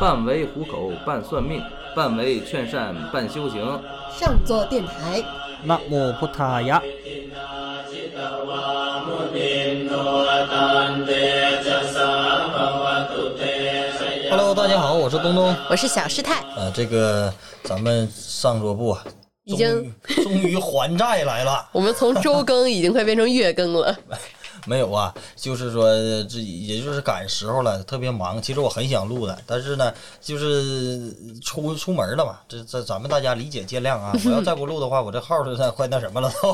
半为糊口，半算命，半为劝善，半修行。上座电台，那么พุทธายะ Hello，大家好，我是东东。我是小师太。呃，这个咱们上桌部啊，已经终于终于还债来了。我们从周更已经快变成月更了。 没有啊，就是说这也就是赶时候了，特别忙。其实我很想录的，但是呢，就是出出门了嘛，这这咱们大家理解见谅啊。我要再不录的话，我这号是快那什么了都，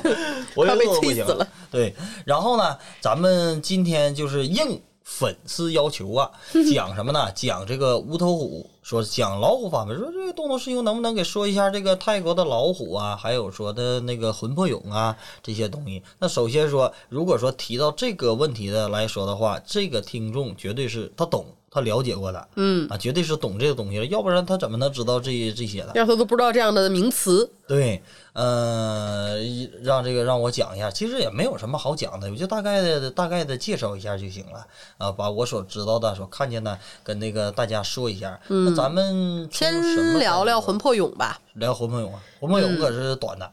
我又录不行了。对，然后呢，咱们今天就是应粉丝要求啊，讲什么呢？讲这个无头虎，说讲老虎方面，说这个动作师兄能不能给说一下这个泰国的老虎啊，还有说的那个魂魄俑啊这些东西。那首先说，如果说提到这个问题的来说的话，这个听众绝对是他懂。他了解过的，嗯，啊，绝对是懂这个东西了，要不然他怎么能知道这这些的？要他都不知道这样的名词，对，呃，让这个让我讲一下，其实也没有什么好讲的，我就大概的大概的介绍一下就行了啊，把我所知道的、所看见的跟那个大家说一下。那咱们先聊聊魂魄俑吧。聊魂魄俑啊，魂魄俑可是短的，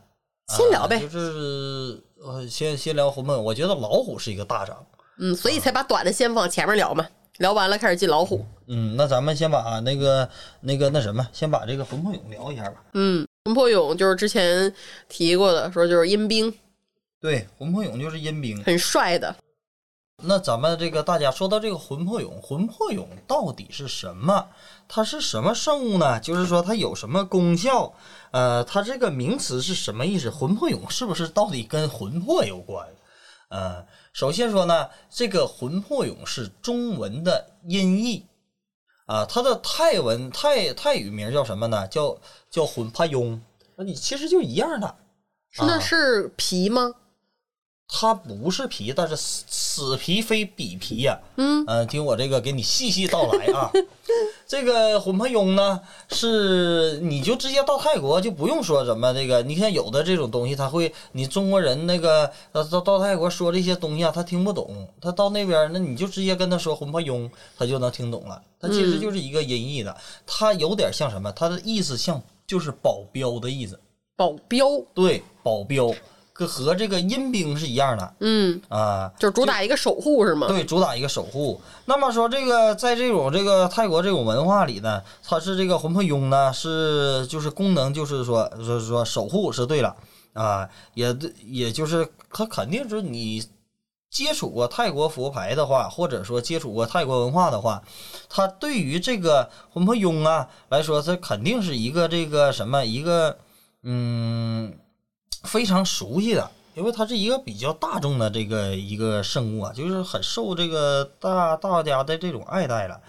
先聊呗啊就是呃，先先聊魂魄俑，我觉得老虎是一个大章。嗯，所以才把短的先放前面聊嘛。聊完了开始进老虎。嗯，那咱们先把那个那个那什么，先把这个魂魄俑聊一下吧。嗯，魂魄俑就是之前提过的，说就是阴兵，对，魂魄俑就是阴兵。很帅的。那咱们这个大家说到这个魂魄俑，魂魄俑到底是什么？它是什么圣物呢？就是说它有什么功效？呃，它这个名词是什么意思？魂魄俑是不是到底跟魂魄有关？呃，首先说呢，这个魂魄俑是中文的音译啊，它的泰文泰泰语名叫什么呢？叫叫魂魄俑。那你其实就一样的。那啊是皮吗？它不是皮，但是此此皮非彼皮呀、嗯呃，听我这个给你细细道来啊。这个魂魄俑呢，是你就直接到泰国就不用说什么这个，你看有的这种东西，他会你中国人那个到到到泰国说这些东西啊，他听不懂，他到那边那你就直接跟他说魂魄俑，他就能听懂了。它其实就是一个音译的，它有点像什么？它的意思像就是保镖的意思，保镖。对，保镖，跟和这个阴兵是一样的嗯，啊。就是主打一个守护是吗？对，主打一个守护。那么说，这个在这种这个泰国这种文化里呢，它是这个魂魄俑呢，是就是功能就是说说说守护是对了啊，也对也就是它肯定是你接触过泰国佛牌的话，或者说接触过泰国文化的话，它对于这个魂魄俑啊来说，它肯定是一个这个什么一个嗯非常熟悉的。因为它是一个比较大众的这个一个生物啊，就是很受这个大大家的这种爱戴了。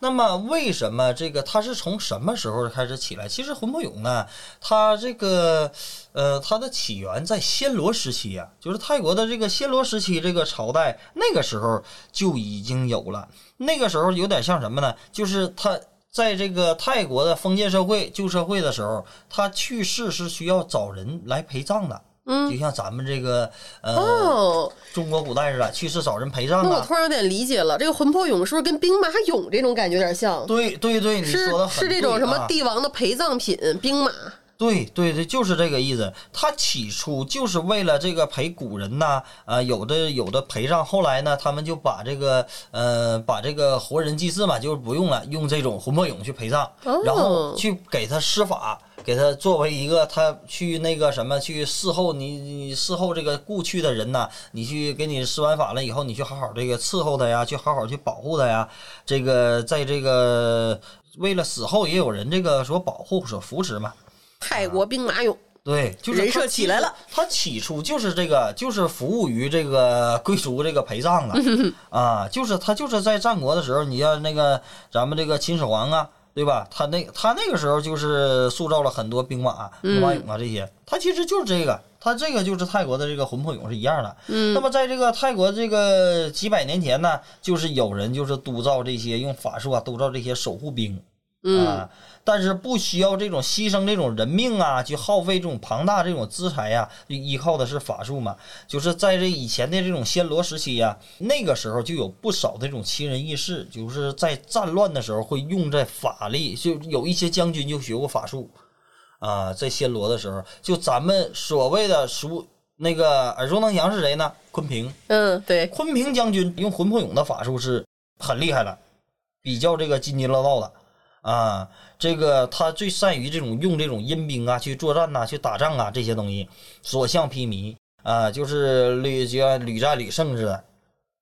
那么为什么这个它是从什么时候开始起来？其实魂魄俑呢，它这个呃，它的起源在暹罗时期啊，就是泰国的这个暹罗时期这个朝代，那个时候就已经有了。那个时候有点像什么呢？就是它在这个泰国的封建社会、旧社会的时候，他去世是需要找人来陪葬的。嗯就像咱们这个呃、哦，中国古代似的，去世找人陪葬啊。那我突然有点理解了，这个魂魄俑是不是跟兵马俑这种感觉有点像？对对对，你说的很是这种什么帝王的陪葬品，兵马。对对对，就是这个意思。他起初就是为了这个陪古人呐，啊、有的有的陪葬，后来呢，他们就把这个呃，把这个活人祭祀嘛，就是不用了，用这种魂魄俑去陪葬，哦然后去给他施法，给他作为一个他去那个什么去侍候你，你侍候这个故去的人呐，你去给你施完法了以后，你去好好这个伺候他呀，去好好去保护他呀，这个在这个为了死后也有人这个所保护所扶持嘛。泰国兵马俑，对，就是人他设起来了。他起初就是这个，就是服务于这个贵族这个陪葬的 啊，就是他就是在战国的时候，你像那个咱们这个秦始皇啊，对吧？他那他那个时候就是塑造了很多兵马、兵马俑啊这些，他其实就是这个。他这个就是泰国的这个魂魄俑是一样的，嗯，那么在这个泰国这个几百年前呢，就是有人就是督造这些用法术啊督造这些守护兵，嗯啊，但是不需要这种牺牲这种人命啊，去耗费这种庞大这种资财呀、就依靠的是法术嘛。就是在这以前的这种暹罗时期呀、那个时候就有不少这种奇人异事，就是在战乱的时候会用在法力，就有一些将军就学过法术啊，在暹罗的时候，就咱们所谓的熟那个耳熟能详是谁呢？昆平，嗯，对，昆平将军用魂魄俑的法术是很厉害的，比较这个津津乐道的啊。这个他最善于这种用这种阴兵啊去作战呐、去打仗啊这些东西，所向披靡啊，就是屡就像屡战屡胜似的。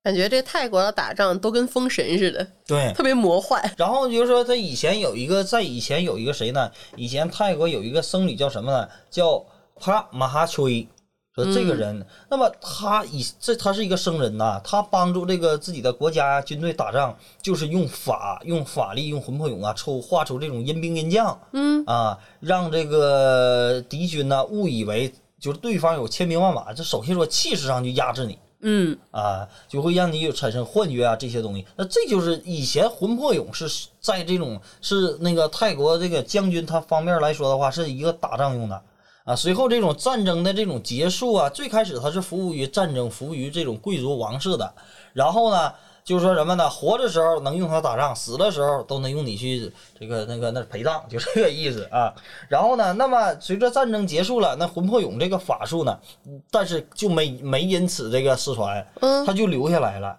感觉这泰国的打仗都跟封神似的，对，特别魔幻。然后就是说他以前有一个，在以前有一个谁呢？以前泰国有一个僧侣叫什么呢？叫帕马哈崔。说这个人，那么他以这他是一个生人呐，他帮助这个自己的国家军队打仗，就是用法用法力用魂魄俑啊抽画出这种阴兵阴将，嗯。啊，让这个敌军呢误以为就是对方有千兵万马，这首先说气势上就压制你，嗯。啊，就会让你有产生幻觉啊这些东西。那这就是以前魂魄俑是在这种是那个泰国这个将军他方面来说的话，是一个打仗用的啊。随后这种战争的这种结束啊，最开始它是服务于战争，服务于这种贵族王室的。然后呢，就是说什么呢？活的时候能用它打仗，死的时候都能用你去这个那个那陪葬，就这个意思啊。然后呢，那么随着战争结束了，那魂魄俑这个法术呢，但是就没没因此这个失传，嗯它就留下来了。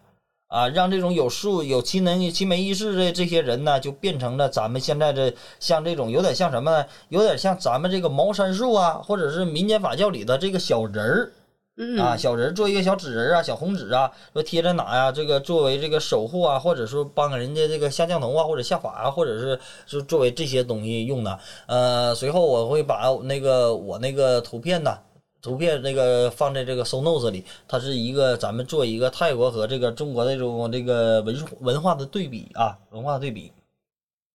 啊，让这种有术有奇能奇门异事的这些人呢，就变成了咱们现在这像这种有点像什么呢？有点像咱们这个茅山术啊，或者是民间法教里的这个小人儿，嗯啊，小人儿做一个小纸人儿啊，小红纸啊，说贴在哪呀？这个作为这个守护啊，或者说帮人家这个下降头啊，或者下法啊，或者是是作为这些东西用的。呃，随后我会把那个我那个图片呢。图片那个放在这个 So Notes 里，它是一个咱们做一个泰国和这个中国的这种这个文文化的对比啊，文化对比。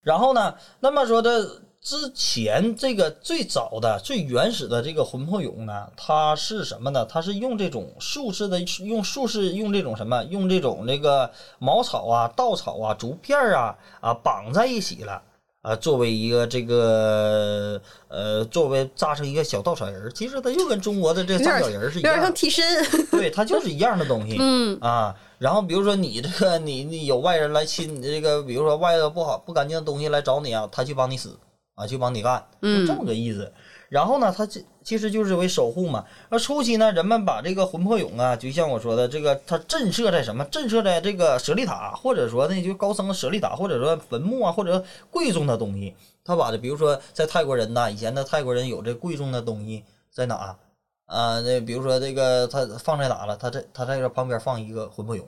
然后呢，那么说的之前这个最早的、最原始的这个魂魄俑呢，它是什么呢？它是用这种术式的，用术式用这种什么？用这种那个茅草啊、稻草啊、竹片儿啊啊绑在一起了。啊，作为一个这个呃，作为扎成一个小稻草人儿，其实它就跟中国的这有点扎小人儿是一样的，像替身。对，它就是一样的东西。嗯啊，然后比如说你这个你你有外人来侵你这个，比如说外头不好不干净的东西来找你啊，他去帮你死啊，去帮你干，就这么个意思。然后呢，他这其实就是为守护嘛。那初期呢，人们把这个魂魄俑啊，就像我说的，这个它震慑在什么？震慑在这个舍利塔，或者说那，就高僧的舍利塔，或者说坟墓啊，或者贵重的东西。他把这，比如说在泰国人呐，以前的泰国人有这贵重的东西在哪？啊，那比如说这个他放在哪了？他在他在这旁边放一个魂魄俑，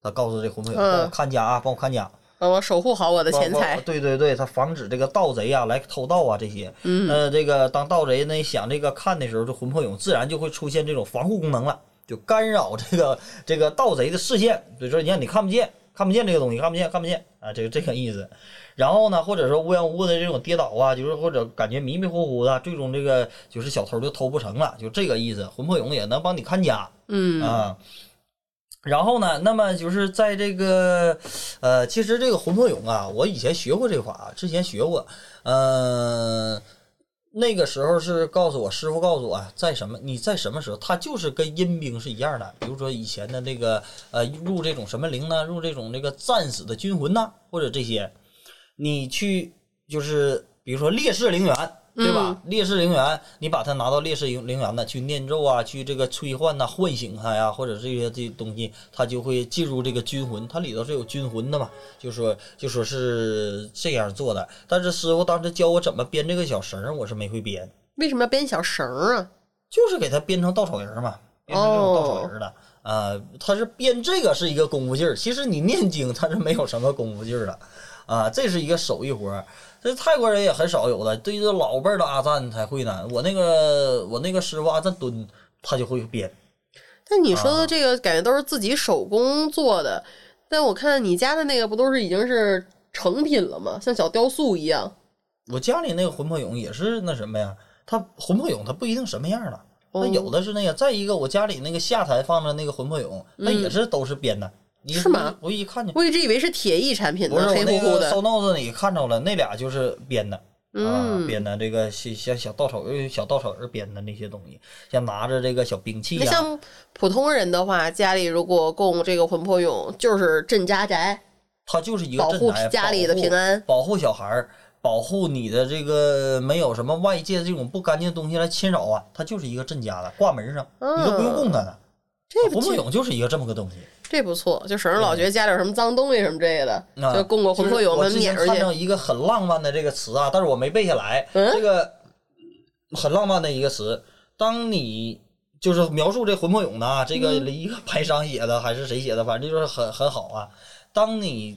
他告诉这魂魄俑帮我嗯看家啊，帮我看家。帮我守护好我的钱财。对对对，他防止这个盗贼啊来偷盗啊这些。嗯呃，这个当盗贼呢想这个看的时候，这魂魄俑自然就会出现这种防护功能了，就干扰这个这个盗贼的视线。所以说，你看你看不见，看不见这个东西，看不见，看不见啊，这个这个意思。然后呢，或者说无缘无故的这种跌倒啊，就是或者感觉迷迷糊糊的，最终这个就是小偷就偷不成了，就这个意思。魂魄俑也能帮你看家。嗯啊。然后呢，那么就是在这个，呃，其实这个魂魄俑啊，我以前学过这法，之前学过，呃，那个时候是告诉我师傅告诉我，在什么你在什么时候，它就是跟阴兵是一样的。比如说以前的那个，呃，入这种什么灵呢，入这种这个战死的军魂呐，或者这些，你去就是比如说烈士陵园。对吧？烈士陵园，你把它拿到烈士陵陵园呢，去念咒啊，去这个催唤呐、唤醒它呀，或者这些这些东西，它就会进入这个军魂，它里头是有军魂的嘛，就说就说是这样做的。但是师傅当时教我怎么编这个小绳儿，我是没会编，为什么要编小绳儿啊？就是给它编成稻草人儿嘛，编成这种稻草人儿的。啊、他是编这个是一个功夫劲儿，其实你念经它是没有什么功夫劲儿的，啊，这是一个手艺活儿。这泰国人也很少有的，对于这老辈儿的阿赞才会呢。我那个我那个师傅阿赞敦，他就会编。但你说啊的这个感觉都是自己手工做的，但我看你家的那个不都是已经是成品了吗？像小雕塑一样。我家里那个魂魄俑也是那什么呀，它魂魄俑它不一定什么样的，那哦有的是那个。再一个，我家里那个下台放着那个魂魄俑，那也是都是编的你是吗？我一看见，我一直以为是铁艺产品呢，不是黑乎乎的。那个收 notes 里看着了，那俩就是编的。啊，嗯，编的这个像像小稻草人、小稻草人编的那些东西，像拿着这个小兵器呀、那像普通人的话，家里如果供这个魂魄俑，就是镇家宅，它就是一个保护家里的平安保护小孩儿，保护你的这个没有什么外界的这种不干净的东西来侵扰啊，它就是一个镇家的，挂门上，你都不用供它的。这不魂魄俑就是一个这么个东西。这不错，就省着老觉得家里有什么脏东西什么之类的，啊就供个魂魄俑，我把它之前看撵出去。到一个很浪漫的这个词啊，但是我没背下来。嗯这个很浪漫的一个词，当你就是描述这魂魄俑呢，这个嗯一个牌商写的还是谁写的，反正就是很很好啊。当你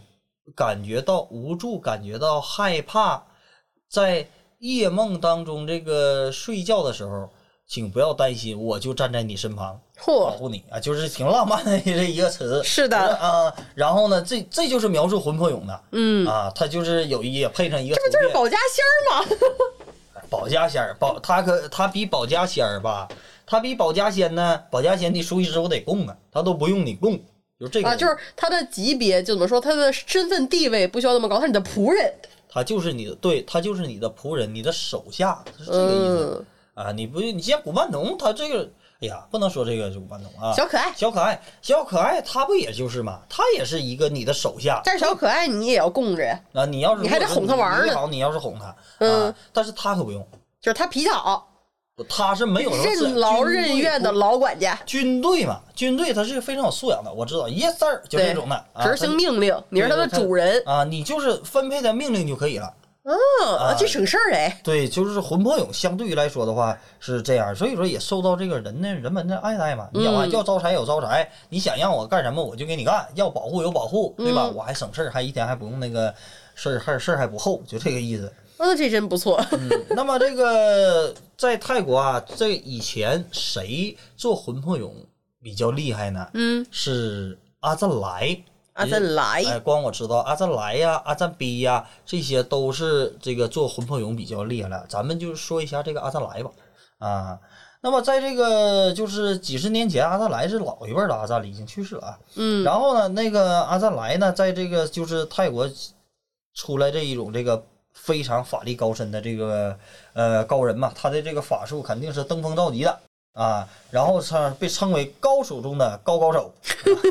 感觉到无助，感觉到害怕，在夜梦当中这个睡觉的时候，请不要担心，我就站在你身旁。保，护你啊，就是挺浪漫的这一个词。是的啊，然后呢，这这就是描述魂魄俑的嗯，啊，他就是有一也配上一个，这不就是保家仙儿吗？保家仙儿，保他可他比保家仙儿吧，他比保家仙呢，保家仙你出去之后得供啊，他都不用你供，就这个啊，就是他的级别，就怎么说，他的身份地位不需要那么高，他是你的仆人。他就是你的，对他就是你的仆人，你的手下，是这个意思、嗯，啊。你不，你像古曼童，他这个，哎呀，不能说这个是古曼童啊，小可爱，小可爱，小可爱，他不也就是嘛，他也是一个你的手下，但是小可爱你也要供着呀，啊，你要是你还得哄他玩儿呢你好，你要是哄他，嗯啊，但是他可不用，就是他皮草，他是没有任劳任怨的老管家，军队嘛，军队他是非常有素养的，我知道，yes sir，就对这种的，啊执行命令，你是他的主人。啊，你就是分配的命令就可以了。嗯，啊这省事儿哎。对，就是魂魄俑相对于来说的话是这样，所以说也受到这个人的人们的爱戴嘛。你想啊，嗯要招财有招财，你想让我干什么我就给你干，要保护有保护，对吧？嗯我还省事儿，还一天还不用那个事儿，还事儿还不厚，就这个意思。嗯，这真不错。嗯，那么这个在泰国啊，这以前谁做魂魄俑比较厉害呢？嗯，是阿赞来。阿赞来哎，光我知道阿赞来呀、阿赞逼呀，这些都是这个做魂魄俑比较厉害了。咱们就说一下这个阿赞来吧。啊，那么在这个就是几十年前，阿赞来是老一辈儿的阿赞了，已经去世了啊。嗯，然后呢，那个阿赞来呢，在这个就是泰国出来这一种这个非常法力高深的这个呃高人嘛，他的这个法术肯定是登峰造极的啊。然后称被称为高手中的高高手，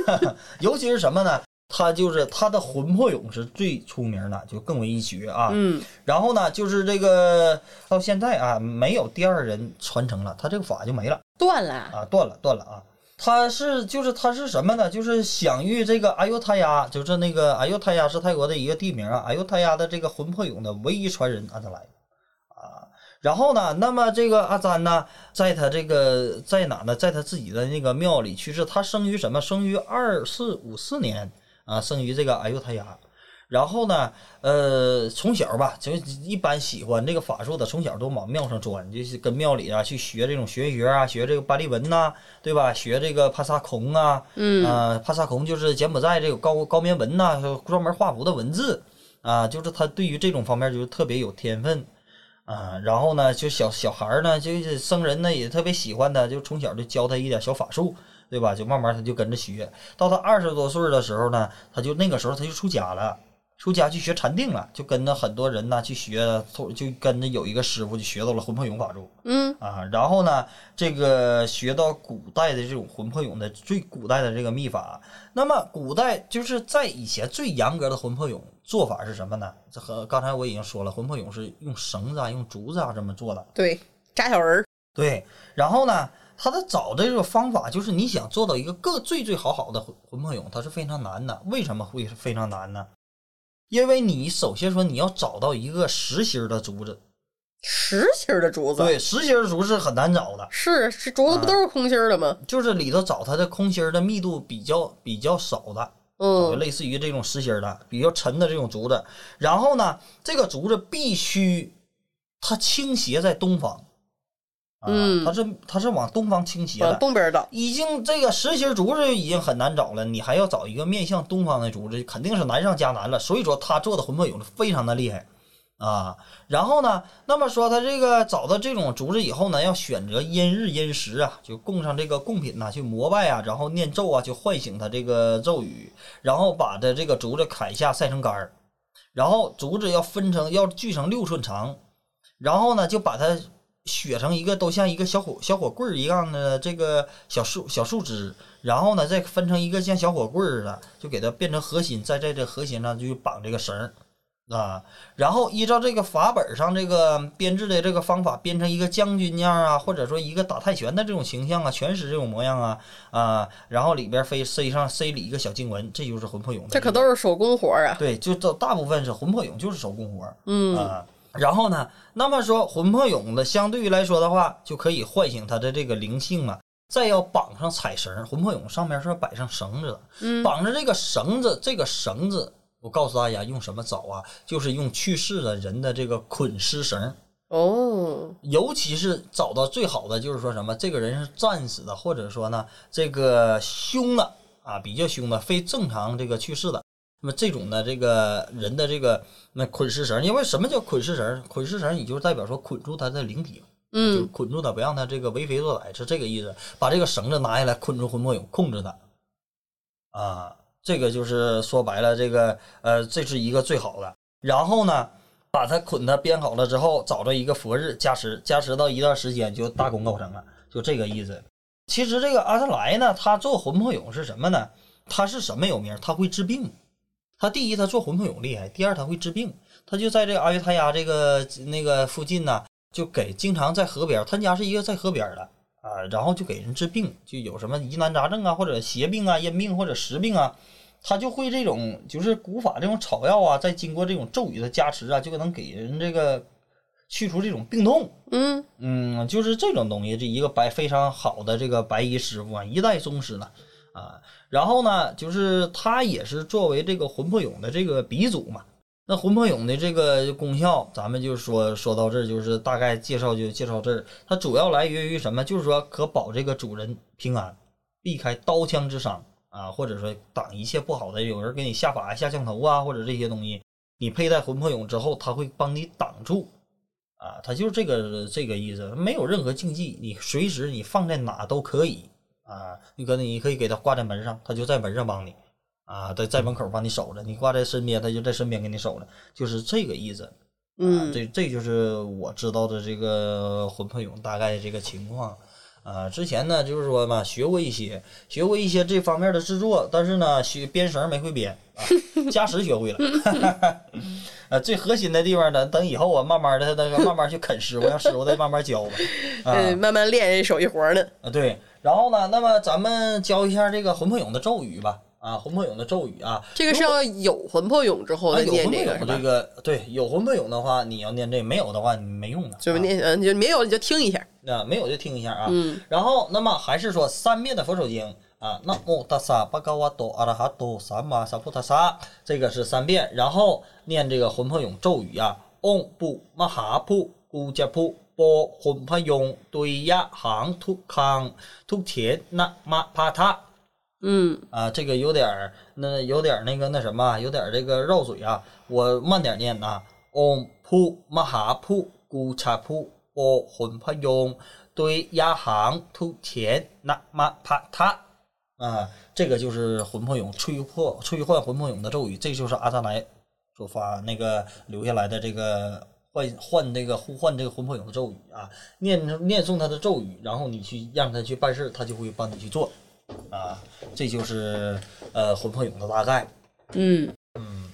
尤其是什么呢？他就是他的魂魄俑是最出名的，就更为一绝啊。嗯，然后呢，就是这个到现在啊，没有第二人传承了，他这个法就没了。断了。啊，断了，断了啊！他是就是他是什么呢？就是享誉这个阿尤他亚，就是那个阿尤他亚是泰国的一个地名啊，阿尤他亚的这个魂魄俑的唯一传人阿德莱啊。然后呢，那么这个阿赞呢，在他这个在哪呢？在他自己的那个庙里去世。他生于什么？生于二四五四年啊，生于这个阿尤他亚。然后呢，呃，从小吧，就一般喜欢这个法术的，从小都往庙上钻，就是跟庙里啊去学这种学学啊，学这个巴利文呐、对吧？学这个帕萨孔啊，嗯啊，帕萨孔就是柬埔寨这个高高棉文呐、专门画符的文字啊，就是他对于这种方面就是特别有天分啊。然后呢，就小小孩儿呢，就是生人呢也特别喜欢他，就从小就教他一点小法术。对吧？就慢慢他就跟着学，到他二十多岁的时候呢，他就那个时候他就出家了，出家去学禅定了，就跟着很多人呢去学，就跟着有一个师傅就学到了魂魄俑法术嗯啊。然后呢，这个学到古代的这种魂魄俑的最古代的这个秘法。那么古代就是在以前最严格的魂魄俑做法是什么呢？这和刚才我已经说了，魂魄俑是用绳子啊、用竹子啊这么做的。对，扎小人儿。对，然后呢，他的找的这个方法就是你想做到一个个最最好好的魂魂魄俑，它是非常难的。为什么会非常难呢？因为你首先说你要找到一个实心儿的竹子，实心儿的竹子，对，实心儿竹子很难找的，是是竹子不都是空心儿的吗？就是里头找它的空心儿的密度比较比较少的，就嗯类似于这种实心儿的比较沉的这种竹子。然后呢，这个竹子必须它倾斜在东方，啊，嗯它是它是往东方倾斜的往。东边倒。已经这个实心竹子已经很难找了，你还要找一个面向东方的竹子，肯定是难上加难了。所以说他做的魂魄俑非常的厉害啊。然后呢，那么说他这个找到这种竹子以后呢，要选择阴日阴时啊，就供上这个贡品呐、去膜拜啊，然后念咒啊，去唤醒他这个咒语，然后把他这个竹子砍下晒成干儿，然后竹子要分成要锯成六寸长，然后呢就把它削成一个都像一个小火小火棍儿一样的这个小树小树枝，然后呢再分成一个像小火棍儿似的，就给它变成核心，再在这核心上就绑这个绳儿。啊，然后依照这个法本上这个编制的这个方法，编成一个将军样啊，或者说一个打泰拳的这种形象啊，拳师这种模样啊啊，然后里边飞塞上塞里一个小经文，这就是魂魄俑。这可都是手工活儿啊。对，就都大部分是魂魄俑，就是手工活儿。嗯啊，然后呢，那么说魂魄俑的相对于来说的话，就可以唤醒它的这个灵性嘛。再要绑上彩绳，魂魄俑上面是要摆上绳子的，嗯绑着这个绳子，这个绳子，我告诉大家用什么找啊？就是用去世的人的这个捆尸绳。哦，尤其是找到最好的，就是说什么这个人是战死的，或者说呢这个凶的啊，比较凶的，非正常这个去世的。那么这种的这个人的这个那捆尸绳，因为什么叫捆尸绳？捆尸绳，也就是代表说捆住他的灵体，就是嗯捆住他，不让他这个为非作歹，是这个意思。把这个绳子拿下来，捆住魂魄俑，控制他。啊，这个就是说白了，这个呃，这是一个最好的。然后呢，把它捆它编好了之后，找着一个佛日加持，加持到一段时间就大功告成了，就这个意思。其实这个阿特莱呢，他做魂魄俑是什么呢？他是什么有名？他会治病。他第一，他做馄饨有厉害；第二，他会治病。他就在这个阿尤他亚这个那个附近呢，就给经常在河边，他家是一个在河边的啊，然后就给人治病，就有什么疑难杂症啊，或者邪病啊、阴病或者实病啊，他就会这种就是古法这种草药啊，再经过这种咒语的加持啊，就能给人这个去除这种病痛。嗯嗯，就是这种东西，这一个白非常好的这个白衣师傅啊，一代宗师呢啊。然后呢，就是他也是作为这个魂魄俑的这个鼻祖嘛。那魂魄俑的这个功效，咱们就说说到这儿，就是大概介绍就介绍这儿。它主要来源于什么？就是说可保这个主人平安，避开刀枪之伤啊，或者说挡一切不好的，有人给你下法下降头啊，或者这些东西，你佩戴魂魄俑之后，它会帮你挡住。啊，它就是这个这个意思，没有任何禁忌，你随时你放在哪都可以啊。你可能你可以给它挂在门上，它就在门上帮你啊，在在门口帮你守着；你挂在身边，它就在身边给你守着，就是这个意思。啊，嗯这这就是我知道的这个魂魄俑大概这个情况。啊，之前呢就是说嘛，学过一些，学过一些这方面的制作，但是呢，学编绳没会编啊，加时学会了。呃，最核心的地方呢，等以后我慢慢的那个慢慢去啃师傅，让师傅再慢慢教吧。啊呃，慢慢练这手艺活儿呢。啊，对。然后呢，那么咱们教一下这个魂魄俑的咒语吧。啊，魂魄俑的咒语啊，这个是要有魂魄俑之后啊再念有魂魄俑这个这？个对，有魂魄俑的话，你要念这；没有的话，你没用的。啊就是念，嗯，就没有你就听一下。那没有就听一下啊。嗯然后，那么还是说三遍的佛手经啊，那么达萨巴嘎瓦多阿拉哈多萨玛萨普塔萨，这个是三遍。然后念这个魂魄俑咒语啊，嗡布玛哈普咕加普波魂魄俑对呀行突康突田那玛帕塔。嗯啊，这个有点儿那有点儿那个那什么，有点儿这个绕嘴啊，我慢点念呐。嗡普玛哈普古查普波魂魄俑对呀行突田那玛帕塔啊，这个就是魂魄俑吹破吹换魂魄俑的咒语，这就是阿萨莱所发那个留下来的这个换换这个呼唤这个魂魄俑的咒语啊，念念诵他的咒语，然后你去让他去办事，他就会帮你去做。啊，这就是呃魂魄俑的大概嗯嗯，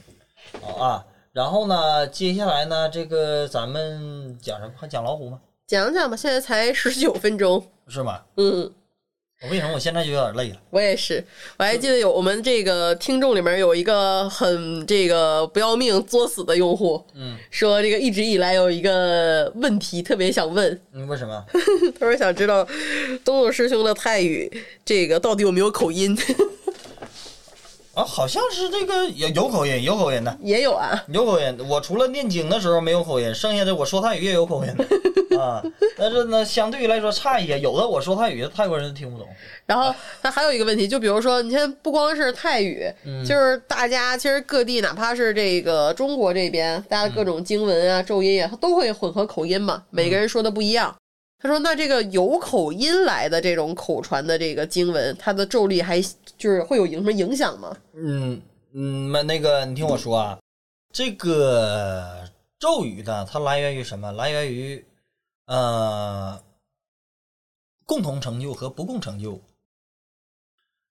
好啊。然后呢，接下来呢，这个咱们讲什么？还讲老虎吗？讲讲吧，现在才十九分钟。是吗？嗯，我为什么我现在就有点累了？我也是，我还记得有我们这个听众里面有一个很这个不要命作死的用户，嗯说这个一直以来有一个问题特别想问，嗯，为什么？他说想知道东东师兄的泰语这个到底有没有口音？啊，好像是这个有有口音，有口音的，也有啊，有口音。我除了念经的时候没有口音，剩下的我说泰语也有口音的。啊，但是呢，相对于来说差一些。有的我说泰语，泰国人听不懂。然后那还有一个问题，就比如说，你现在，不光是泰语，嗯就是大家其实各地，哪怕是这个中国这边，大家各种经文啊、咒音啊，它都会混合口音嘛，每个人说的不一样。他说：“那这个有口音来的这种口传的这个经文，它的咒力还就是会有影什么影响吗？嗯嗯，那那个你听我说啊，这个咒语呢，它来源于什么？来源于呃共同成就和不共成就。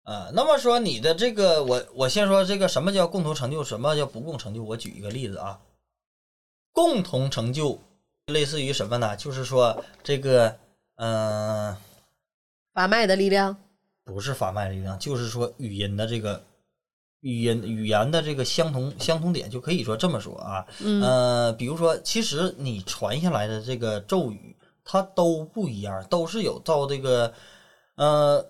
呃，那么说你的这个，我我先说这个什么叫共同成就，什么叫不共成就？我举一个例子啊，共同成就类似于什么呢？就是说这个，嗯、法脉的力量，不是法脉力量，就是说语音的这个语音语言的这个相同相同点，就可以说这么说啊。嗯呃，比如说，其实你传下来的这个咒语，它都不一样，都是有照这个呃，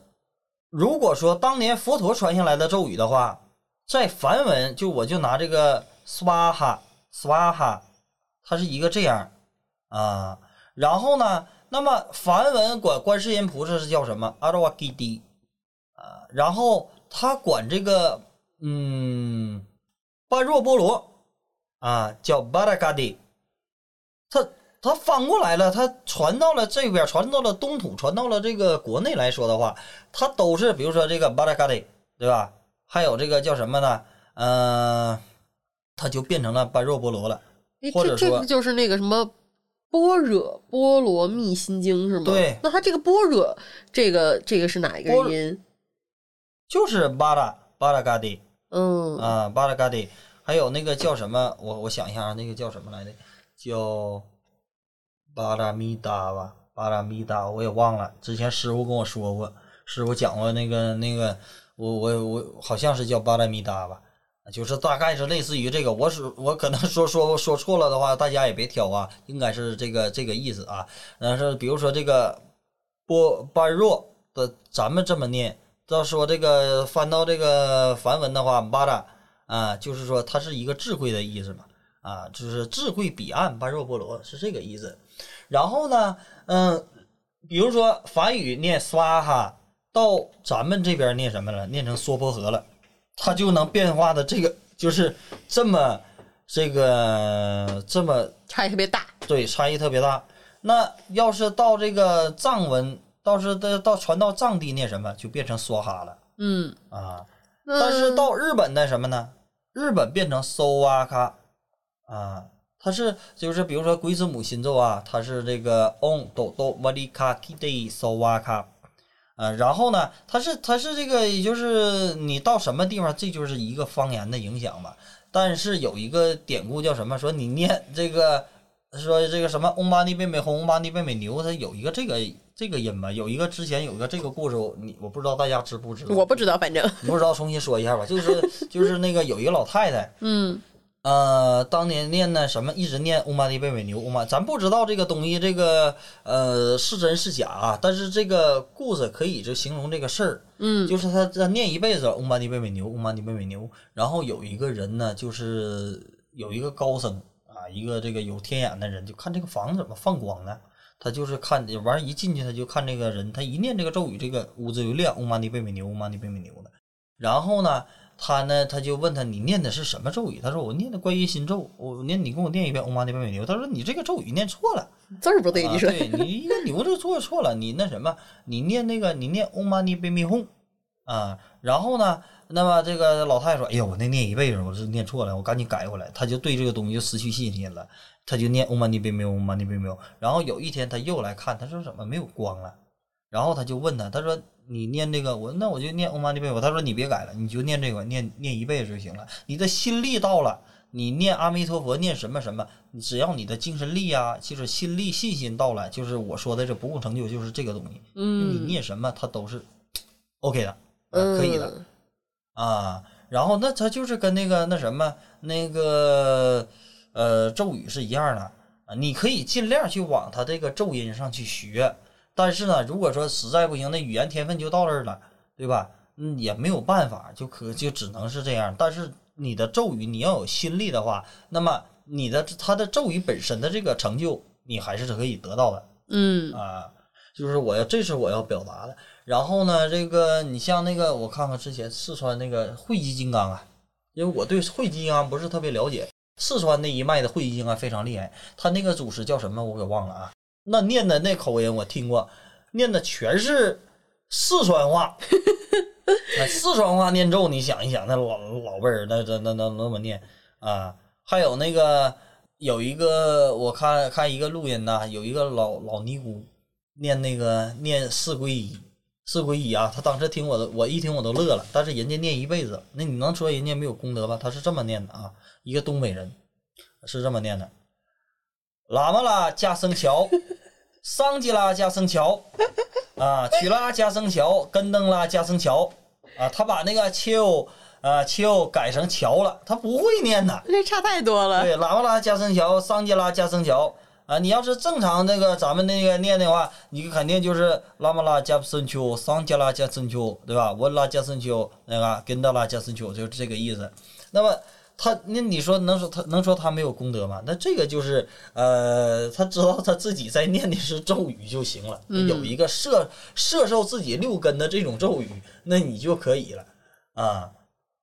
如果说当年佛陀传下来的咒语的话，在梵文就我就拿这个 swaha swaha，它是一个这样啊。然后呢，那么梵文管观世音菩萨是叫什么？阿罗哇基迪啊。然后他管这个嗯般若波罗啊叫巴拉嘎迪。他他翻过来了，他传到了这边，传到了东土，传到了这个国内来说的话，他都是比如说这个巴拉嘎迪，对吧？还有这个叫什么呢？呃，他就变成了般若波罗了。或者说这这个就是那个什么般若波罗蜜心经是吗？对那它这个般若，这个这个是哪一个音？就是巴拉巴拉嘎迪嗯，啊，巴拉嘎迪，还有那个叫什么？我我想一下啊，那个叫什么来着？叫巴拉密达吧，巴拉密达，我也忘了。之前师傅跟我说过，师傅讲过那个那个，我我我好像是叫巴拉密达吧，就是大概是类似于这个。我是我可能说说说错了的话，大家也别挑啊，应该是这个这个意思啊。但是比如说这个波般若的，咱们这么念。要说这个翻到这个梵文的话，巴拉啊，就是说它是一个智慧的意思嘛，啊，就是智慧彼岸般若波罗是这个意思。然后呢，嗯，比如说梵语念 swaha，到咱们这边念什么了？念成娑婆诃了，它就能变化的这个就是这么这个这么差异特别大。对，差异特别大。那要是到这个藏文，到是到到传到藏地念什么，就变成梭哈了嗯，啊。但是到日本那什么呢？日本变成搜哇卡啊，它是就是比如说龟字母心咒啊，它是这个 on do do m a l i ka ki de so wa ka 啊，然后呢，它是它是这个，也就是你到什么地方，这就是一个方言的影响吧。但是有一个典故叫什么？说你念这个，说这个什么翁巴尼贝美红，翁巴尼贝美牛，它有一个这个这个音吧。有一个之前有一个这个故事，你我不知道大家知不知道？我不知道，反正你不知道，重新说一下吧。就是就是那个有一个老太太，嗯呃，当年念那什么，一直念乌玛尼贝美牛，乌玛，咱不知道这个东西，这个呃是真是假啊。但是这个故事可以就形容这个事儿，嗯就是他他念一辈子乌玛尼贝美牛，乌玛尼贝美牛。然后有一个人呢，就是有一个高僧啊，一个这个有天眼的人，就看这个房子怎么放光呢？他就是看完一进去，他就看这个人，他一念这个咒语，这个屋子就亮，乌玛尼贝美牛，乌玛尼贝美牛的。然后呢，他呢，他就问他你念的是什么咒语？他说我念的观音心咒，我念你给我念一遍嗡嘛呢叭咪牛。他说你这个咒语念错了，字儿不对，啊你说对你一个牛就错错了，你那什么，你念那个你念嗡嘛呢叭咪吽啊，然后呢，那么这个老太太说，哎呦，我那念一辈子，我是念错了，我赶紧改回来。他就对这个东西就失去信心了，他就念嗡嘛呢叭咪吽，嗡嘛呢叭咪吽。然后有一天他又来看，他说怎么没有光了？然后他就问他，他说你念这个，我那我就念嗡嘛呢叭咪吽。他说你别改了，你就念这个，念念一辈子就行了。你的心力到了，你念阿弥陀佛，念什么什么，只要你的精神力啊，就是心力、信心到了，就是我说的这不共成就，就是这个东西。嗯你嗯念什么，它都是 OK 的，呃可以的嗯啊。然后那他就是跟那个那什么那个呃咒语是一样的啊，你可以尽量去往他这个咒音上去学，但是呢，如果说实在不行，那语言天分就到这儿了，对吧？嗯，也没有办法，就可就只能是这样。但是你的咒语你要有心力的话，那么你的他的咒语本身的这个成就你还是可以得到的嗯啊。就是我要，这是我要表达的。然后呢，这个你像那个，我看看之前四川那个汇集金刚啊，因为我对汇集金刚不是特别了解，四川那一脉的汇集金刚非常厉害。他那个祖师叫什么我给忘了啊，那念的那口音我听过，念的全是四川话。那四川话念咒，你想一想，那老老辈儿那那那那那么念啊，还有那个有一个我看看一个录音呐，有一个老老尼姑念那个念四皈依，四皈依啊，他当时听我的，我一听我都乐了。但是人家念一辈子，那你能说人家没有功德吧？他是这么念的啊，一个东北人是这么念的：喇嘛啦加生桥，桑吉拉加生桥，啊，曲拉加生桥，跟灯拉加生桥，啊，他把那个丘啊丘改成桥了，他不会念呐。这差太多了。对，喇嘛拉加生桥，桑吉拉加生桥啊！你要是正常那个咱们那个念的话，你肯定就是拉嘛拉加生丘，桑吉拉加生丘，对吧？文拉加生丘，那个根达拉加生丘，就是这个意思。那么他，那你说能说他能说他没有功德吗？那这个就是呃，他知道他自己在念的是咒语就行了，有一个摄摄受自己六根的这种咒语，那你就可以了啊。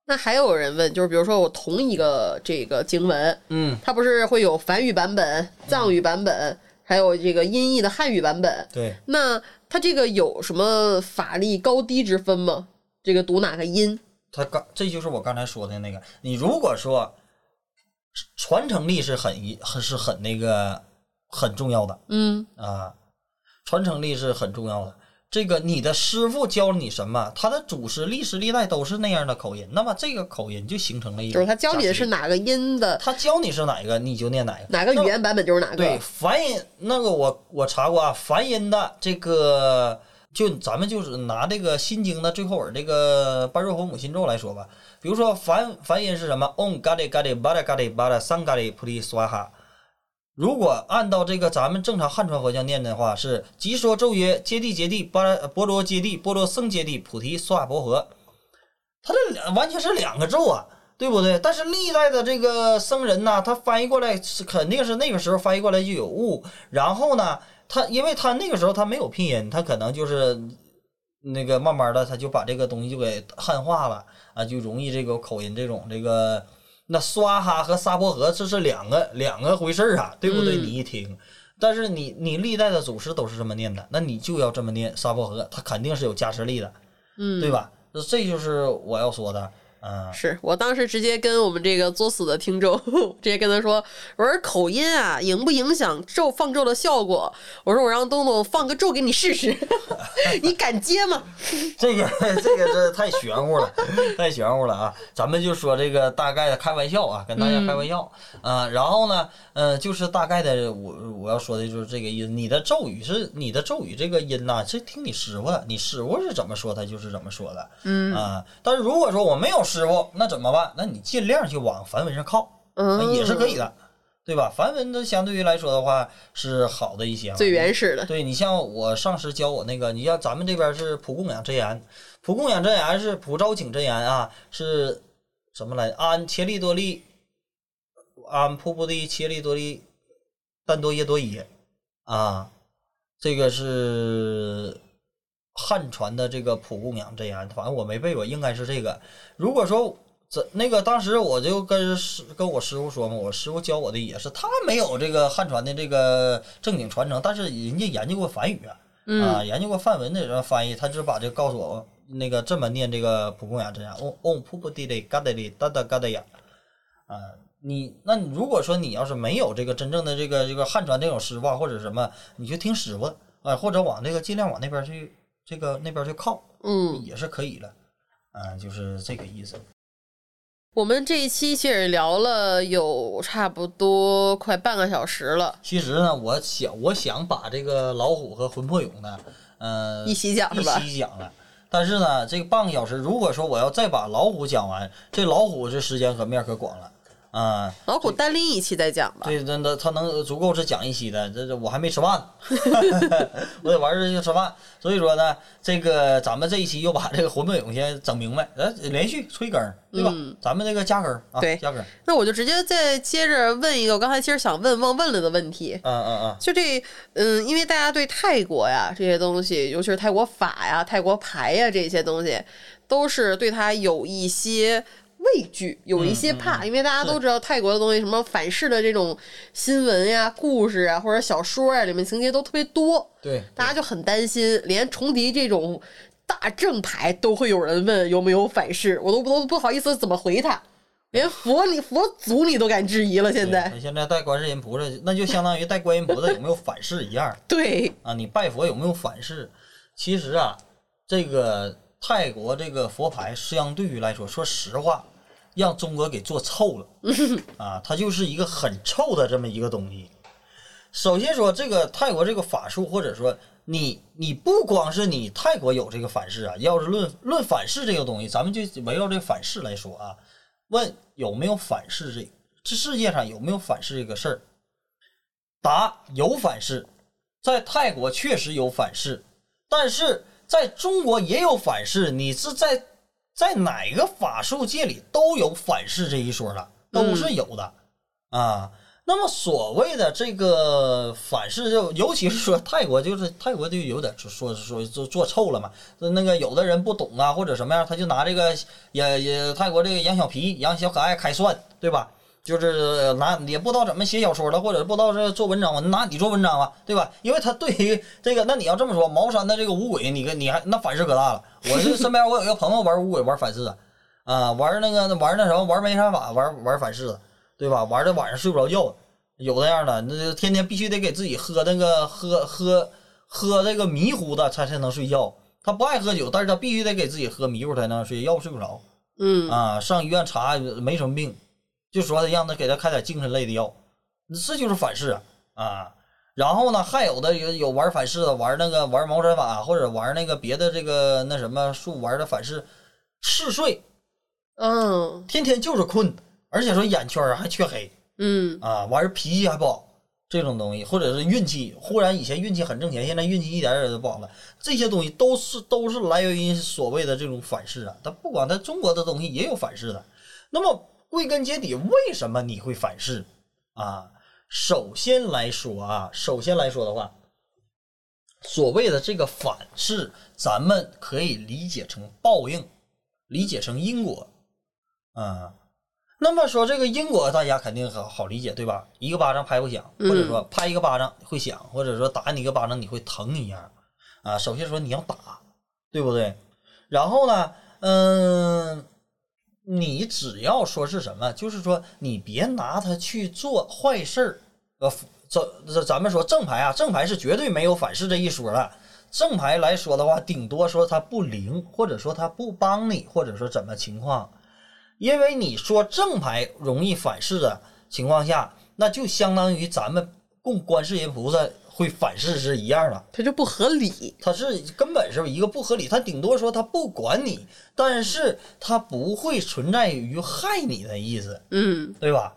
那还有人问，就是比如说我同一个这个经文，嗯，它不是会有梵语版本、藏语版本，还有这个音译的汉语版本？对。那它这个有什么法力高低之分吗？这个读哪个音？他刚，这就是我刚才说的那个。你如果说传承力是很一，很是很那个很重要的嗯啊，传承力是很重要的。这个你的师傅教了你什么，他的祖师历史历代都是那样的口音，那么这个口音就形成了一就是他教你的是哪，哪个音的，他教你是哪个，你就念哪个。哪个语言版本就是哪个。对，梵音那个我我查过啊，梵音的这个就咱们就是拿这个心经的最后尾这个般若佛母心咒来说吧，比如说梵梵音是什么？Om Gadi Gadi Bada Gadi Bada Sang Gadi Puri Swaha。如果按照这个咱们正常汉传佛教念的话，是即说咒曰：揭谛揭谛，巴拉波罗揭谛，波罗僧揭谛，菩提萨婆诃。它这完全是两个咒啊，对不对？但是历代的这个僧人呐，他翻译过来是肯定是那个时候翻译过来就有误，然后呢，他因为他那个时候他没有拼音，他可能就是那个慢慢的他就把这个东西就给汉化了啊，就容易这个口音这种这个。那刷哈和沙婆诃这是两个两个回事儿啊，对不对？嗯你一听，但是你你历代的祖师都是这么念的，那你就要这么念沙婆诃，它肯定是有加持力的，嗯，对吧？这就是我要说的，嗯，是我当时直接跟我们这个作死的听众，直接跟他说，我说口音啊，影不影响咒放咒的效果？我说我让东东放个咒给你试试，你敢接吗？这个这个这太玄乎了，太玄乎了啊！咱们就说这个大概的开玩笑啊，跟大家开玩笑啊、然后呢，呃，就是大概的，我我要说的就是这个意思。你的咒语是你的咒语这个音呐、是听你师傅的，你师傅是怎么说，他就是怎么说的。嗯啊、但是如果说我没有师傅，那怎么办？那你尽量就往梵文上靠，嗯，也是可以的，对吧？梵文的相对于来说的话是好的一些，最原始的。对你像我上师教我那个，你像咱们这边是普供养真言，普供养真言是普招请真言啊，是什么来？安切利多利，安瀑布的切利多利，但多耶多耶啊，这个是汉传的这个普供养这样，反正我没背过，应该是这个。如果说这那个当时我就跟师跟我师傅说嘛，我师傅教我的也是，他没有这个汉传的这个正经传承，但是人家研究过梵语啊，啊，研究过梵文的人翻译，他就把这告诉我，那个这么念这个蒲公英真言，嗡嗡噗噗地里嘎达里哒哒嘎达呀，啊，你那你如果说你要是没有这个真正的这个这个汉传这种师傅啊或者什么，你就听师傅啊，或者往这个尽量往那边去这个那边就靠，嗯，也是可以的，啊，就是这个意思。我们这一期其实聊了有差不多快半个小时了，其实呢，我想我想把这个老虎和魂魄俑呢，呃，一起讲一是吧？起讲了。但是呢，这个半个小时，如果说我要再把老虎讲完，这老虎这时间和面可广了啊。老虎单拎一期再讲吧。对，真的，他能足够是讲一期的，这这我还没吃饭呢 我得玩儿就吃饭。所以说呢，这个咱们这一期又把这个魂魄勇先整明白，呃，连续催更儿，对吧？嗯咱们这个加更儿啊，对加更儿，那我就直接再接着问一个我刚才其实想问忘问了的问题。嗯嗯嗯，就这，嗯，因为大家对泰国呀这些东西，尤其是泰国法呀、泰国牌呀这些东西，都是对它有一些畏惧，有一些怕，因为大家都知道泰国的东西，什么反噬的这种新闻呀、故事啊，或者小说啊，里面情节都特别多，对，大家就很担心，连重敌这种大正牌都会有人问有没有反噬，我都不都不好意思怎么回他。连佛你佛祖你都敢质疑了，现在对现在带观世音菩萨，那就相当于带观音菩萨有没有反噬一样 对，啊。你拜佛有没有反噬？其实啊，这个泰国这个佛牌相对于来说，说实话，让中国给做臭了 啊，它就是一个很臭的这么一个东西。首先说这个泰国这个法术，或者说你你不光是你泰国有这个反噬啊，要是论论反噬这个东西，咱们就围绕这个反噬来说啊，问有没有反噬这这世界上有没有反噬这个事儿？答有反噬，在泰国确实有反噬，但是在中国也有反噬。你是在在哪个法术界里都有反噬这一说的，都是有的、啊。那么所谓的这个反噬，就尤其是说泰国，就是泰国就有点说说说做做臭了嘛。那个有的人不懂啊，或者什么样，他就拿这个也也泰国这个养小皮、养小可爱开涮，对吧？就是拿也不知道怎么写小说了，或者不知道是做文章，我拿你做文章吧，对吧？因为他对于这个，那你要这么说，茅山的这个五鬼，你跟你还那反噬可大了。我这身边我有一个朋友玩五鬼，玩反噬的，啊，玩那个玩那什么，玩梅山法，玩玩反噬的，对吧？玩的晚上睡不着觉，有那样的，那就天天必须得给自己喝那个喝喝喝这个迷糊的才才能睡觉。他不爱喝酒，但是他必须得给自己喝迷糊才能睡，要不睡不着。嗯啊，上医院查没什么病，就说让他给他开点精神类的药，这就是反噬啊啊。然后呢，还有的有有玩反噬的，玩那个玩茅山法或者玩那个别的这个那什么术玩的反噬，嗜睡，嗯天天就是困，而且说眼圈儿还缺黑嗯啊，完事脾气还不好。这种东西，或者是运气，忽然以前运气很挣钱，现在运气一点点都不好了。这些东西都是都是来源于所谓的这种反噬啊。它不管它中国的东西也有反噬的。那么归根结底，为什么你会反噬啊？首先来说啊，首先来说的话，所谓的这个反噬，咱们可以理解成报应，理解成因果啊。那么说这个因果，大家肯定好好理解，对吧？一个巴掌拍不响，或者说拍一个巴掌会响，或者说打你一个巴掌你会疼一样啊。首先说你要打，对不对？然后呢，嗯，你只要说是什么，就是说你别拿它去做坏事儿。呃，这这咱们说正牌啊，正牌是绝对没有反噬这一说的。正牌来说的话，顶多说它不灵，或者说它不帮你，或者说怎么情况。因为你说正牌容易反噬的情况下，那就相当于咱们供观世音菩萨会反噬是一样的。它就不合理。它是根本是一个不合理，它顶多说它不管你，但是它不会存在于害你的意思，嗯，对吧？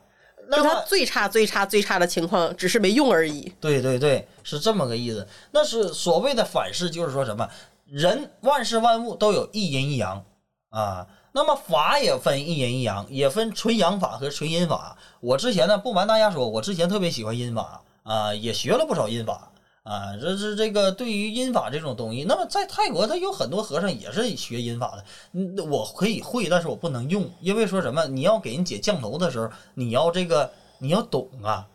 那就它最差、最差、最差的情况，只是没用而已。对对对，是这么个意思。那是所谓的反噬，就是说什么人万事万物都有一阴一阳啊。那么法也分一阴一阳，也分纯阳法和纯阴法。我之前呢，不瞒大家说，我之前特别喜欢阴法啊，也学了不少阴法啊。这是这个对于阴法这种东西，那么在泰国，他有很多和尚也是学阴法的。我可以会，但是我不能用，因为说什么，你要给人解降头的时候，你要这个你要懂啊，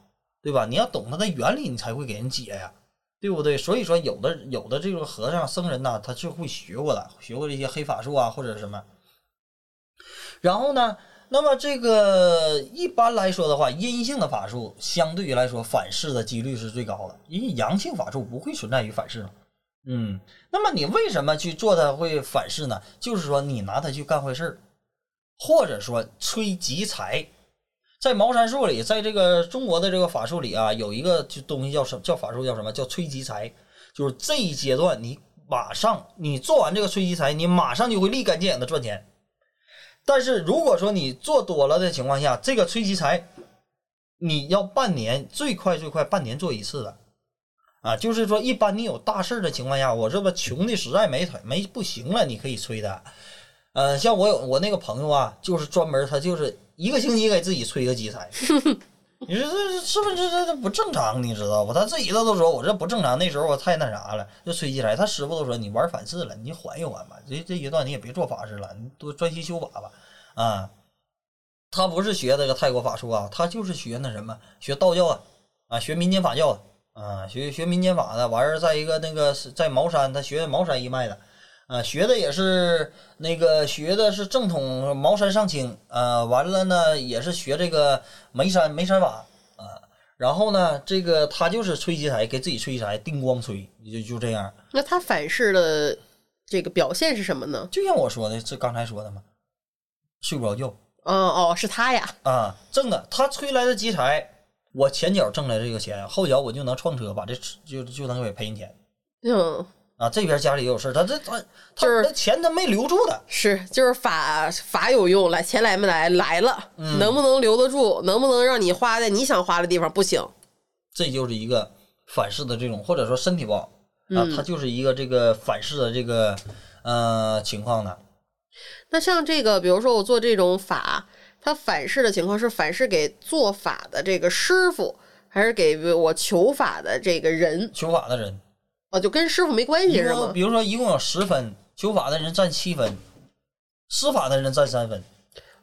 对吧？你要懂它的原理，你才会给人解呀。对不对？所以说，有的有的这个和尚僧人呐，他是会学过的，学过这些黑法术啊，或者什么。然后呢，那么这个一般来说的话，阴性的法术相对于来说反噬的几率是最高的，因为阳性法术不会存在于反噬嘛。嗯，那么你为什么去做它会反噬呢？就是说你拿它去干坏事儿，或者说催吉财。在茅山术里，在这个中国的这个法术里啊，有一个就东西叫什么叫法术叫什么叫催吉财，就是这一阶段你马上你做完这个催吉财，你马上就会立竿见影的赚钱。但是如果说你做多了的情况下，这个催积财，你要半年最快最快半年做一次的，啊，就是说一般你有大事儿的情况下，我这不穷的实在没腿没不行了，你可以催的。呃，像我有我那个朋友啊，就是专门他就是一个星期给自己催个积财。你说这是不是这这这不正常？你知道不？他自己他都说我这不正常。那时候我太那啥了，就催吉财。他师傅都说你玩反噬了，你缓一缓吧。这这一段你也别做法事了，你多专心修法吧。啊，他不是学这个泰国法术啊，他就是学那什么，学道教啊，啊，学民间法教的啊，学学民间法的。完事儿，在一个那个在茅山，他学茅山一脉的。啊，学的也是那个学的是正统茅山上清，呃，完了呢也是学这个眉山眉山法啊，然后呢这个他就是吹吉财，给自己吹吉财，定光吹，就就这样。那他反噬的这个表现是什么呢？就像我说的，这刚才说的嘛，睡不着觉哦哦，是他呀，啊，挣的他吹来的吉财，我前脚挣来这个钱，后脚我就能创车，把这就就能给赔人钱。嗯，啊，这边家里也有事儿，他这他他就是他钱他没留住的，是就是法法有用，来钱来没来来了，能不能留得住？能不能让你花在你想花的地方？不行。这就是一个反噬的这种，或者说身体不好啊，它就是一个这个反噬的这个呃情况的。那像这个，比如说我做这种法，它反噬的情况是反噬给做法的这个师傅，还是给我求法的这个人？求法的人，哦，就跟师傅没关系一是吗？比如说一共有十分，求法的人占七分，施法的人占三分，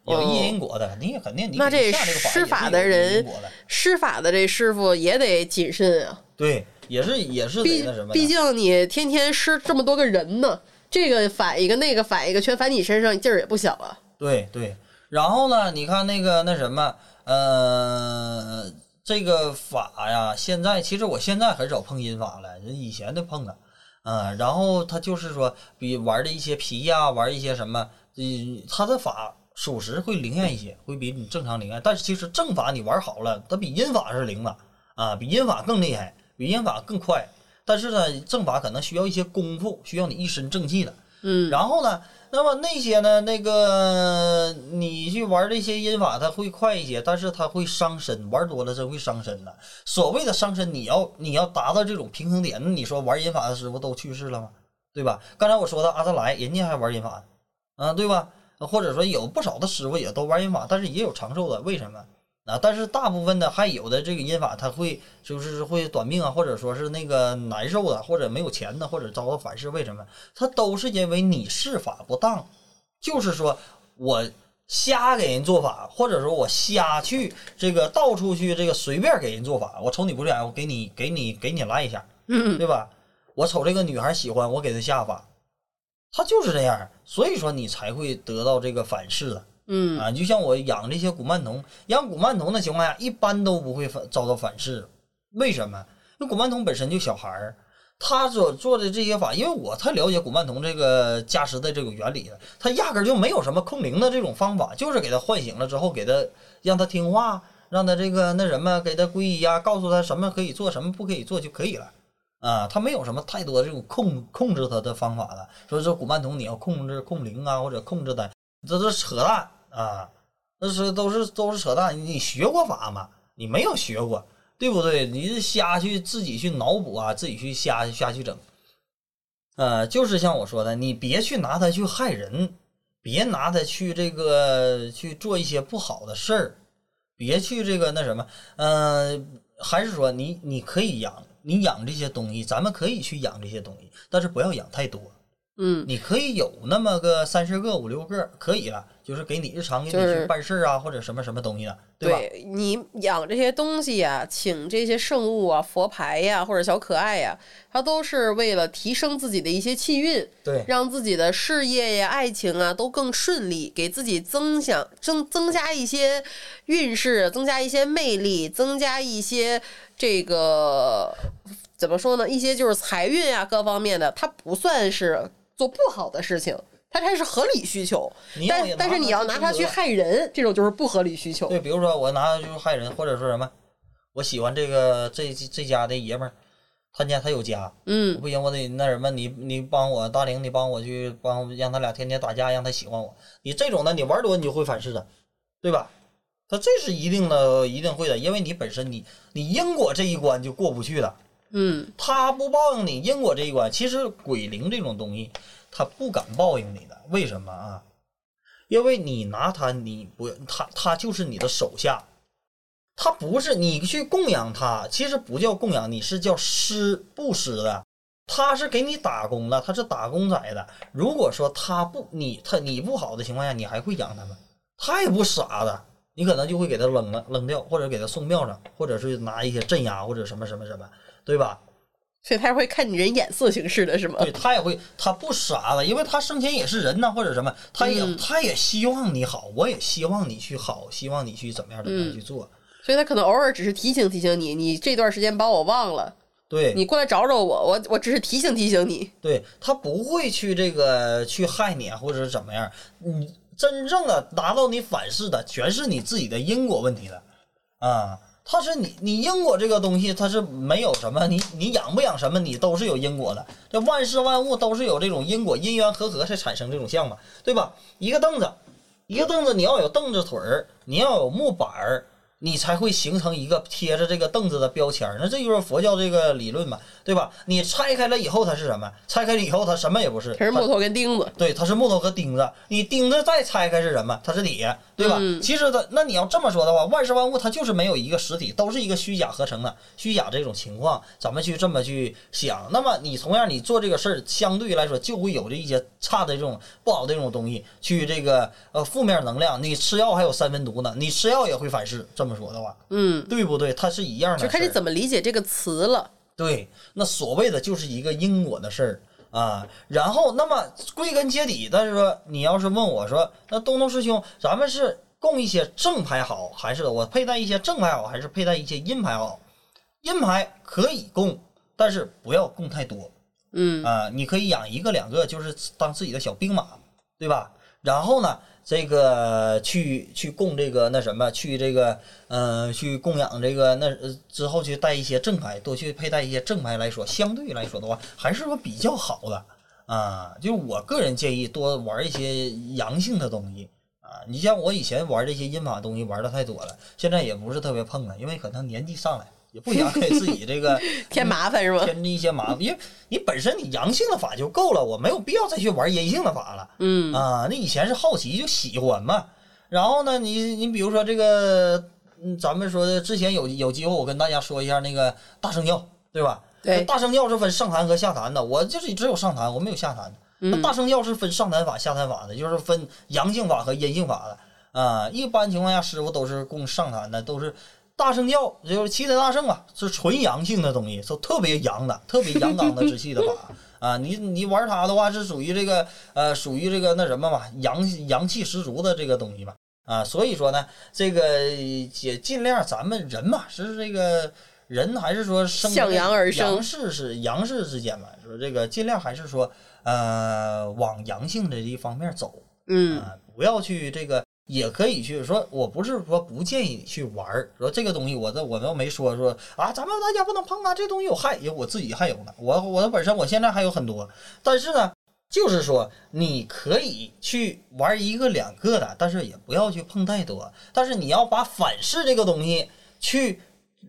有一因果的，你也肯定你那这施法的人，施法的这师傅也得谨慎啊，对，也是也是得毕那什么的，毕竟你天天施这么多个人呢，这个反一个，那个反一个，全反你身上，劲儿也不小啊。对对，然后呢，你看那个那什么，呃，这个法呀，现在其实我现在很少碰阴法了，以前的碰了，嗯、然后他就是说，比玩的一些皮呀，玩一些什么，嗯，他的法属实会灵验一些，会比你正常灵验，但是其实正法你玩好了，它比阴法是灵的，啊，比阴法更厉害，比阴法更快，但是呢，正法可能需要一些功夫，需要你一身正气的。嗯，然后呢，那么那些呢，那个你去玩这些阴法，它会快一些，但是它会伤身，玩多了真会伤身的。所谓的伤身，你要你要达到这种平衡点，那你说玩阴法的师傅都去世了吗？对吧？刚才我说的阿德莱，人家还玩阴法，啊，对吧？或者说有不少的师傅也都玩阴法，但是也有长寿的，为什么？啊，但是大部分的还有的这个阴法，它会就是会短命啊，或者说是那个难受的，或者没有钱的，或者遭到反噬，为什么？它都是因为你施法不当，就是说我瞎给人做法，或者说我瞎去这个到处去这个随便给人做法，我瞅你不顺眼，我给你给你给你来一下，嗯，对吧？我瞅这个女孩喜欢，我给她下法，她就是这样，所以说你才会得到这个反噬的。嗯啊，就像我养这些古曼童，养古曼童的情况下，一般都不会反遭到反噬。为什么？那古曼童本身就小孩儿，他所做的这些法，因为我太了解古曼童这个加持的这个原理了，他压根儿就没有什么控灵的这种方法，就是给他唤醒了之后，给他让他听话，让他这个那什么，给他皈依呀，告诉他什么可以做，什么不可以做就可以了。啊，他没有什么太多这种控控制他的方法了。所以说古曼童你要控制控灵啊，或者控制他，这都扯淡啊！那是都是都是扯淡。你学过法吗？你没有学过，对不对？你是瞎去自己去脑补啊，自己去瞎瞎去整。呃，就是像我说的，你别去拿它去害人，别拿它去这个去做一些不好的事儿，别去这个那什么，呃，还是说你你可以养，你养这些东西，咱们可以去养这些东西，但是不要养太多。嗯，你可以有那么个三十个、五六个，可以了，就是给你日常给你去办事儿啊，或者什么什么东西的，对吧？对你养这些东西呀、请这些圣物啊、佛牌呀、或者小可爱呀，它都是为了提升自己的一些气运，对让自己的事业呀、爱情啊都更顺利，给自己增享增增加一些运势，增加一些魅力，增加一些这个怎么说呢？一些就是财运啊各方面的，它不算是做不好的事情。它才是合理需求，但但是你要拿它去害人，这种就是不合理需求。对，比如说我拿它就是害人，或者说什么，我喜欢这个这这家的爷们儿，他家他有家，嗯不行，我得那什么，你你帮我大玲，你帮我去帮让他俩天天打架，让他喜欢我。你这种的，你玩多你就会反噬的，对吧？他这是一定的，一定会的，因为你本身你你因果这一关就过不去了。嗯。他不报应你因果这一关，其实鬼灵这种东西，他不敢报应你的，为什么啊？因为你拿他，你不他他就是你的手下，他不是你去供养他，其实不叫供养，你是叫施布施的，他是给你打工的，他是打工仔的。如果说他不你他你不好的情况下，你还会养他吗？他也不傻的，你可能就会给他扔了扔掉，或者给他送庙上，或者是拿一些镇压或者什么什么什么，对吧？所以他会看你人眼色行事的是吗？对他也会，他不傻了，因为他生前也是人呐，或者什么，他也、嗯他也希望你好，我也希望你去好，希望你去怎么样怎么样去做。所以他可能偶尔只是提醒提醒你，你这段时间把我忘了，对，你过来找找我，我我只是提醒提醒你。对他不会去这个去害你啊，或者是怎么样。你真正的达到你反噬的，全是你自己的因果问题了啊。它是你你因果这个东西，它是没有什么，你你养不养什么，你都是有因果的。这万事万物都是有这种因果，因缘和合才产生这种相嘛，对吧？一个凳子，一个凳子，你要有凳子腿儿，你要有木板儿，你才会形成一个贴着这个凳子的标签儿。那这就是佛教这个理论嘛，对吧？你拆开了以后，它是什么？拆开了以后，它什么也不是，它是木头跟钉子。对，它是木头和钉子。你钉子再拆开是什么？它是铁，对吧？嗯其实它，那你要这么说的话，万事万物它就是没有一个实体，都是一个虚假合成的。虚假这种情况，咱们去这么去想，那么你同样你做这个事儿，相对来说就会有着一些差的这种不好的这种东西，去这个呃负面能量。你吃药还有三分毒呢，你吃药也会反噬。这么说的话，嗯，对不对？它是一样的。就看你怎么理解这个词了。对，那所谓的就是一个因果的事儿啊。然后，那么归根结底，但是说你要是问我说，那东东师兄，咱们是供一些正牌好，还是我佩戴一些正牌好，还是佩戴一些阴牌好？阴牌可以供，但是不要供太多嗯啊。你可以养一个两个，就是当自己的小兵马，对吧？然后呢，这个去去供这个那什么，去这个呃去供养这个那之后去带一些正牌，多去佩戴一些正牌来说，相对来说的话，还是说比较好的啊。就我个人建议多玩一些阳性的东西啊。你像我以前玩这些阴法东西玩的太多了，现在也不是特别碰了，因为可能年纪上来，也不想给自己这个 添麻烦是吧？添一些麻烦，因为你本身你阳性的法就够了，我没有必要再去玩阴性的法了。嗯啊，那以前是好奇就喜欢嘛。然后呢，你你比如说这个，嗯，咱们说的之前有有机会我跟大家说一下那个大圣教，对吧？对大圣教是分上坛和下坛的，我就是只有上坛，我没有下坛。那嗯大圣教是分上坛法、下坛法的，就是分阳性法和阴性法的啊。一般情况下，师傅都是供上坛的，都是大圣教，就是七彩大圣啊，是纯阳性的东西，是特别阳的、特别阳刚的之气的法 啊。你你玩它的话，是属于这个呃，属于这个那什么嘛，阳阳气十足的这个东西嘛啊。所以说呢，这个也尽量咱们人嘛，是这个。人还是说生向阳而生阳世是阳世之间嘛，说这个尽量还是说呃往阳性的这一方面走，嗯啊，不要去这个，也可以去说，我不是说不建议你去玩儿，说这个东西我这我们没说说啊，咱们大家不能碰啊，这东西有害，有我自己还有呢，我我本身我现在还有很多，但是呢，就是说你可以去玩一个两个的，但是也不要去碰太多，但是你要把反噬这个东西去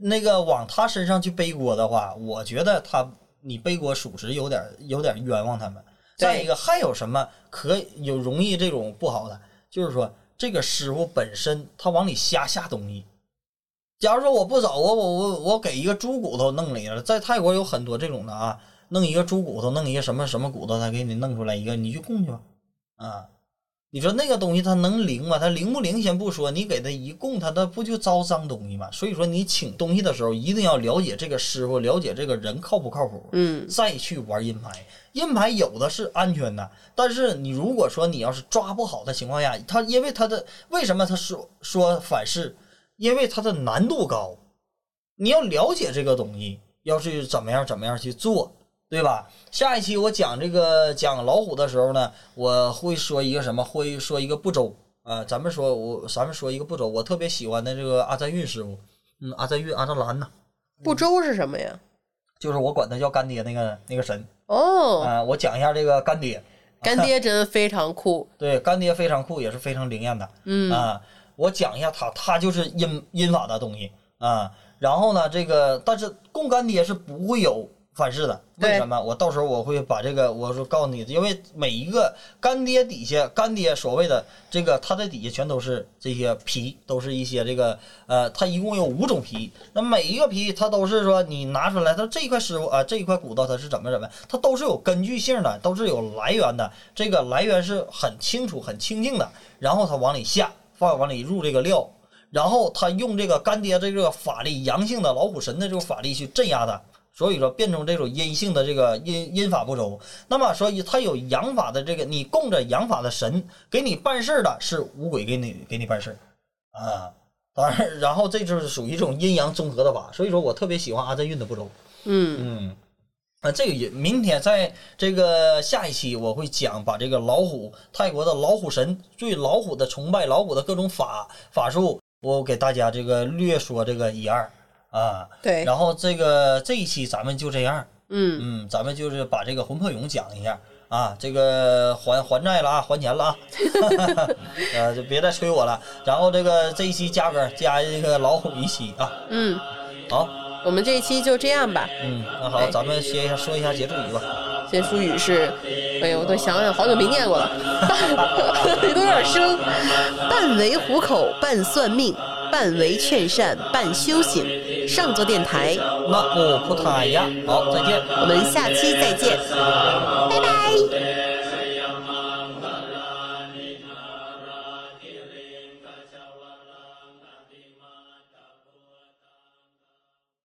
那个往他身上去背锅的话，我觉得他你背锅属实有点有点冤枉他们。再一个，还有什么可有容易这种不好的？就是说，这个师傅本身他往里瞎下东西。假如说我不走，我我我我给一个猪骨头弄里了，在泰国有很多这种的啊，弄一个猪骨头，弄一个什么什么骨头，他给你弄出来一个，你去供去吧，啊。你说那个东西它能灵吗？它灵不灵先不说，你给它一供，它它不就招脏东西吗？所以说你请东西的时候一定要了解这个师傅，了解这个人靠不靠谱。嗯再去玩阴牌。阴牌有的是安全的，但是你如果说你要是抓不好的情况下，它因为它的为什么他说说反噬？因为它的难度高，你要了解这个东西，要去怎么样怎么样去做，对吧？下一期我讲这个讲老虎的时候呢，我会说一个什么？会说一个不周啊、咱们说我咱们说一个不周，我特别喜欢的这个阿赞运师傅，嗯，阿赞运阿赞兰呐，不周是什么呀？就是我管他叫干爹那个那个神哦，啊、我讲一下这个干爹，干爹真的非常酷。对，干爹非常酷，也是非常灵验的。嗯啊，我讲一下他，他就是阴阴法的东西啊。然后呢，这个但是供干爹是不会有反噬的，为什么？我到时候我会把这个，我说告诉你，因为每一个干爹底下，干爹所谓的这个，它的底下全都是这些皮，都是一些这个呃，它一共有五种皮，那每一个皮它都是说你拿出来，它这一块师傅啊，这一块骨头它是怎么怎么，它都是有根据性的，都是有来源的，这个来源是很清楚、很清净的，然后它往里下，放往里入这个料。然后他用这个干爹这个法力，阳性的老虎神的这个法力去镇压它，所以说变成这种阴性的这个阴阴法不周。那么所以他有阳法的这个，你供着阳法的神给你办事儿的是五鬼给你给你办事儿啊。当然，然后这就是属于一种阴阳综合的法，所以说我特别喜欢阿震运的不周。嗯嗯，啊，这个也明天在这个下一期我会讲，把这个老虎泰国的老虎神对老虎的崇拜，老虎的各种法法术，我给大家这个略说这个一二啊。对，然后这个这一期咱们就这样，嗯，嗯，咱们就是把这个魂魄俑讲一下。啊，这个还还债了啊，还钱了啊，呃，就别再催我了。然后这个这一期加歌加一个老虎一期啊，嗯，好，我们这一期就这样吧。嗯，那好，哎。咱们歇一下，说一下结束语吧。结束语是，哎呦，我都想想，好久没念过了，都有点生。半为虎口，半算命，半为劝善，半修行。上座电台，那么普塔呀，好，再见。我们下期再见，拜拜。